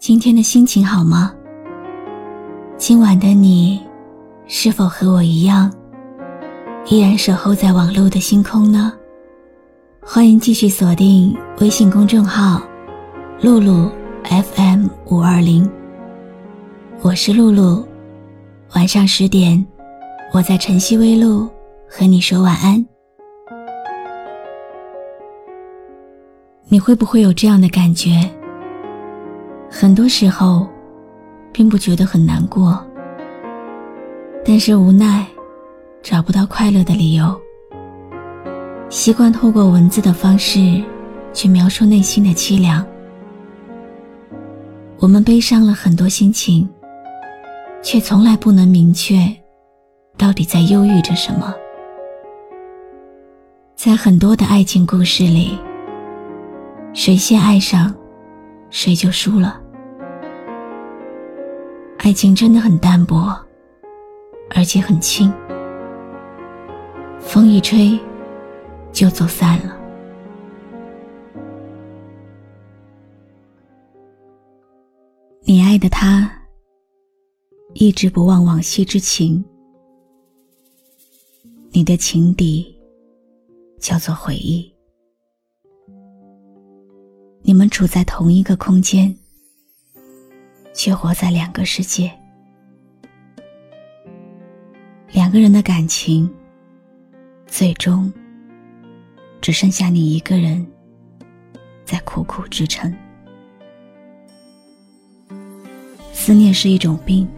今天的心情好吗？今晚的你，是否和我一样，依然守候在网络的星空呢？欢迎继续锁定微信公众号“露露 FM 五二零”，我是露露。晚上十点，我在晨曦微露和你说晚安。你会不会有这样的感觉？很多时候，并不觉得很难过，但是无奈找不到快乐的理由，习惯透过文字的方式去描述内心的凄凉。我们悲伤了很多心情，却从来不能明确到底在忧郁着什么。在很多的爱情故事里，谁先爱上？谁就输了。爱情真的很淡薄，而且很轻，风一吹就走散了。你爱的他，一直不忘往昔之情，你的情敌叫做回忆。我们处在同一个空间，却活在两个世界。两个人的感情，最终只剩下你一个人在苦苦支撑。思念是一种病，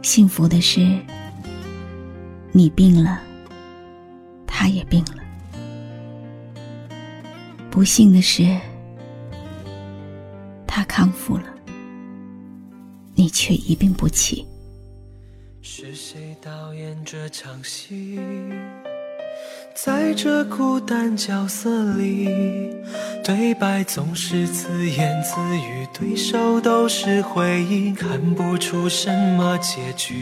幸福的是，你病了，他也病了。不幸的是，他康复了，你却一病不起。是谁导演这场戏？在这孤单角色里，对白总是自言自语，对手都是回忆，看不出什么结局。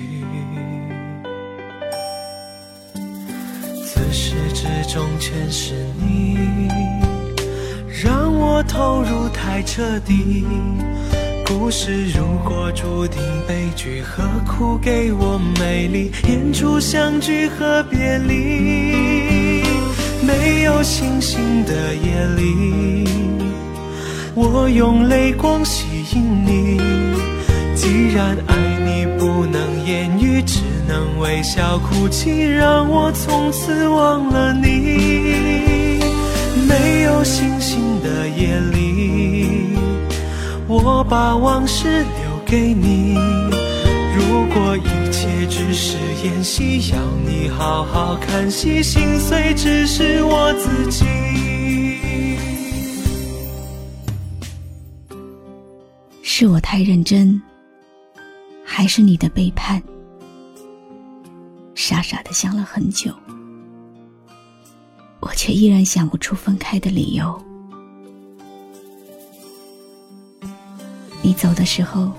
自始至终全是你。投入太彻底，故事如果注定悲剧，何苦给我美丽演出相聚和别离？没有星星的夜里，我用泪光吸引你。既然爱你不能言语，只能微笑哭泣，让我从此忘了你。没有星星。夜里，我把往事留给你。如果一切只是演戏，要你好好看戏，心碎只是我自己。是我太认真，还是你的背叛？傻傻的想了很久，我却依然想不出分开的理由。你走的时候，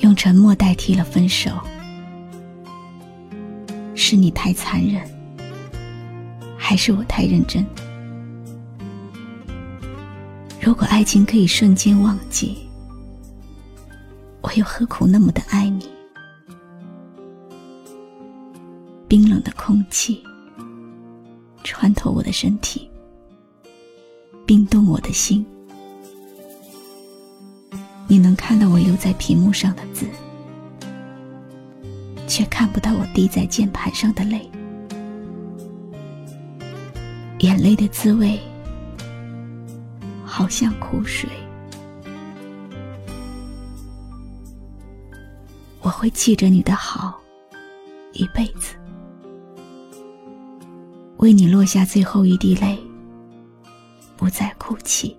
用沉默代替了分手，是你太残忍，还是我太认真？如果爱情可以瞬间忘记，我又何苦那么的爱你？冰冷的空气穿透我的身体，冰冻我的心。你能看到我留在屏幕上的字，却看不到我滴在键盘上的泪。眼泪的滋味，好像苦水。我会记着你的好，一辈子，为你落下最后一滴泪，不再哭泣。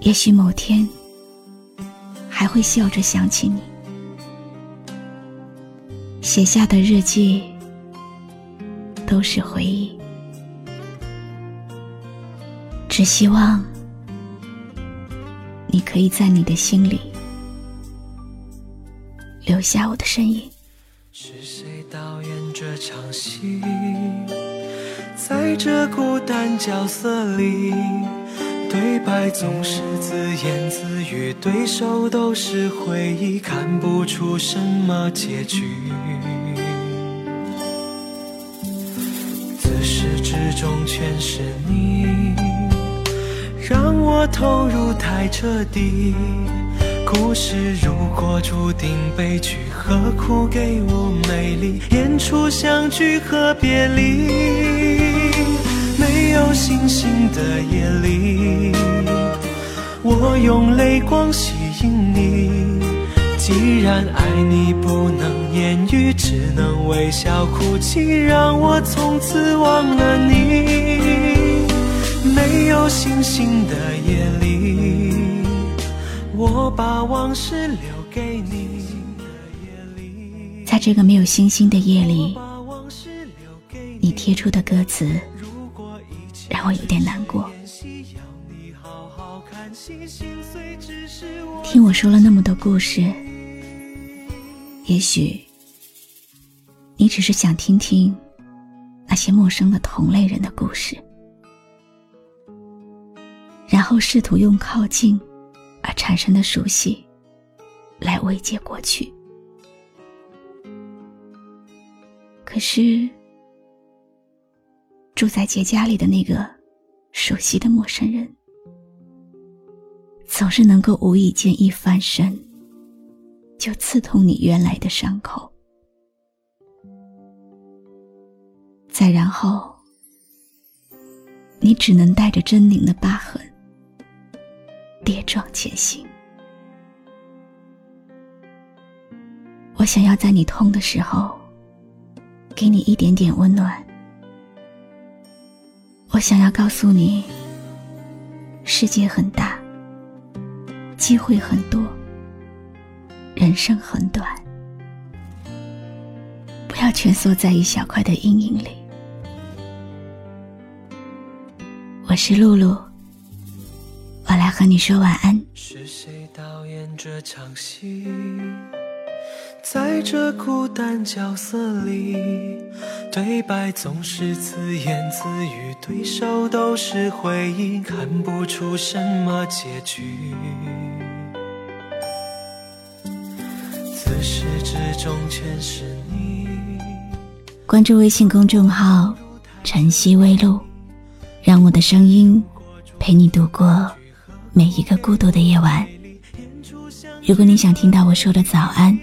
也许某天还会笑着想起你。写下的日记都是回忆，只希望你可以在你的心里留下我的身影。是谁导演这场戏？在这孤单角色里，对白总是自言自语，对手都是回忆，看不出什么结局。自始至终全是你，让我投入太彻底。故事如果注定悲剧，何苦给我美丽？演出相聚和别离，有星星的夜里，我用泪光吸引你。既然爱你不能言语，只能微笑哭泣，让我从此忘了你。没有星星的夜里。我把往事留给你在这个没有星星的夜里，你贴出的歌词让我有点难过。听我说了那么多故事，也许你只是想听听那些陌生的同类人的故事，然后试图用靠近。而产生的熟悉，来慰藉过去。可是，住在姐家里的那个熟悉的陌生人，总是能够无意间一翻身，就刺痛你原来的伤口，再然后，你只能带着狰狞的疤痕。跌撞前行。我想要在你痛的时候，给你一点点温暖。我想要告诉你，世界很大，机会很多，人生很短，不要蜷缩在一小块的阴影里。我是露露。我来和你说晚安。是谁导演这场戏？在这孤单角色里，对白总是自言自语，对手都是回忆，看不出什么结局。自始至终全是你。关注微信公众号“晨曦微露”，让我的声音陪你度过。每一个孤独的夜晚，如果你想听到我说的早安，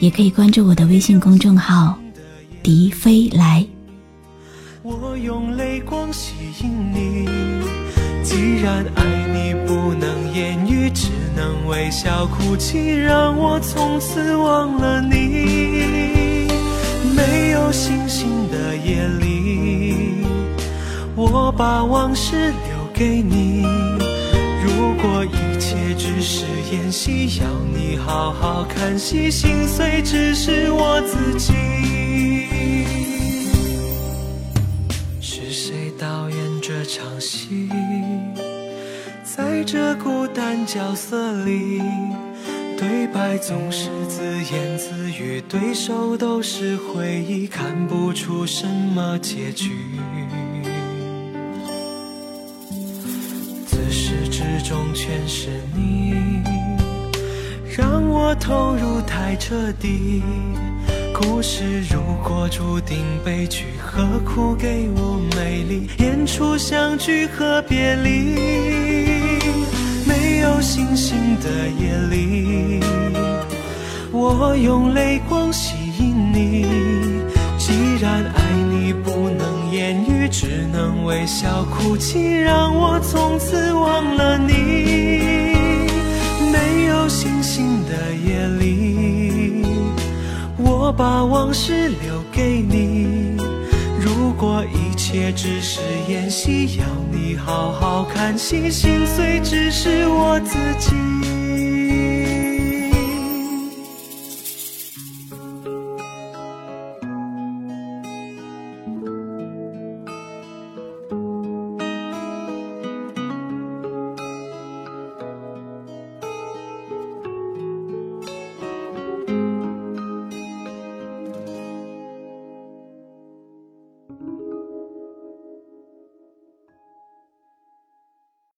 也可以关注我的微信公众号“笛飞来”。我用泪光吸引你，既然爱你不能言语，只能微笑哭泣，让我从此忘了你。没有星星的夜里，我把往事留给你。如果一切只是演戏，要你好好看戏，心碎只是我自己。是谁导演这场戏？在这孤单角色里，对白总是自言自语，对手都是回忆，看不出什么结局。中全是你，让我投入太彻底。故事如果注定悲剧，何苦给我美丽？演出相聚和别离，没有星星的夜里，我用泪光吸引你。既然爱你不能，只能微笑哭泣，让我从此忘了你。没有星星的夜里，我把往事留给你。如果一切只是演戏，要你好好看戏，心碎只是我自己。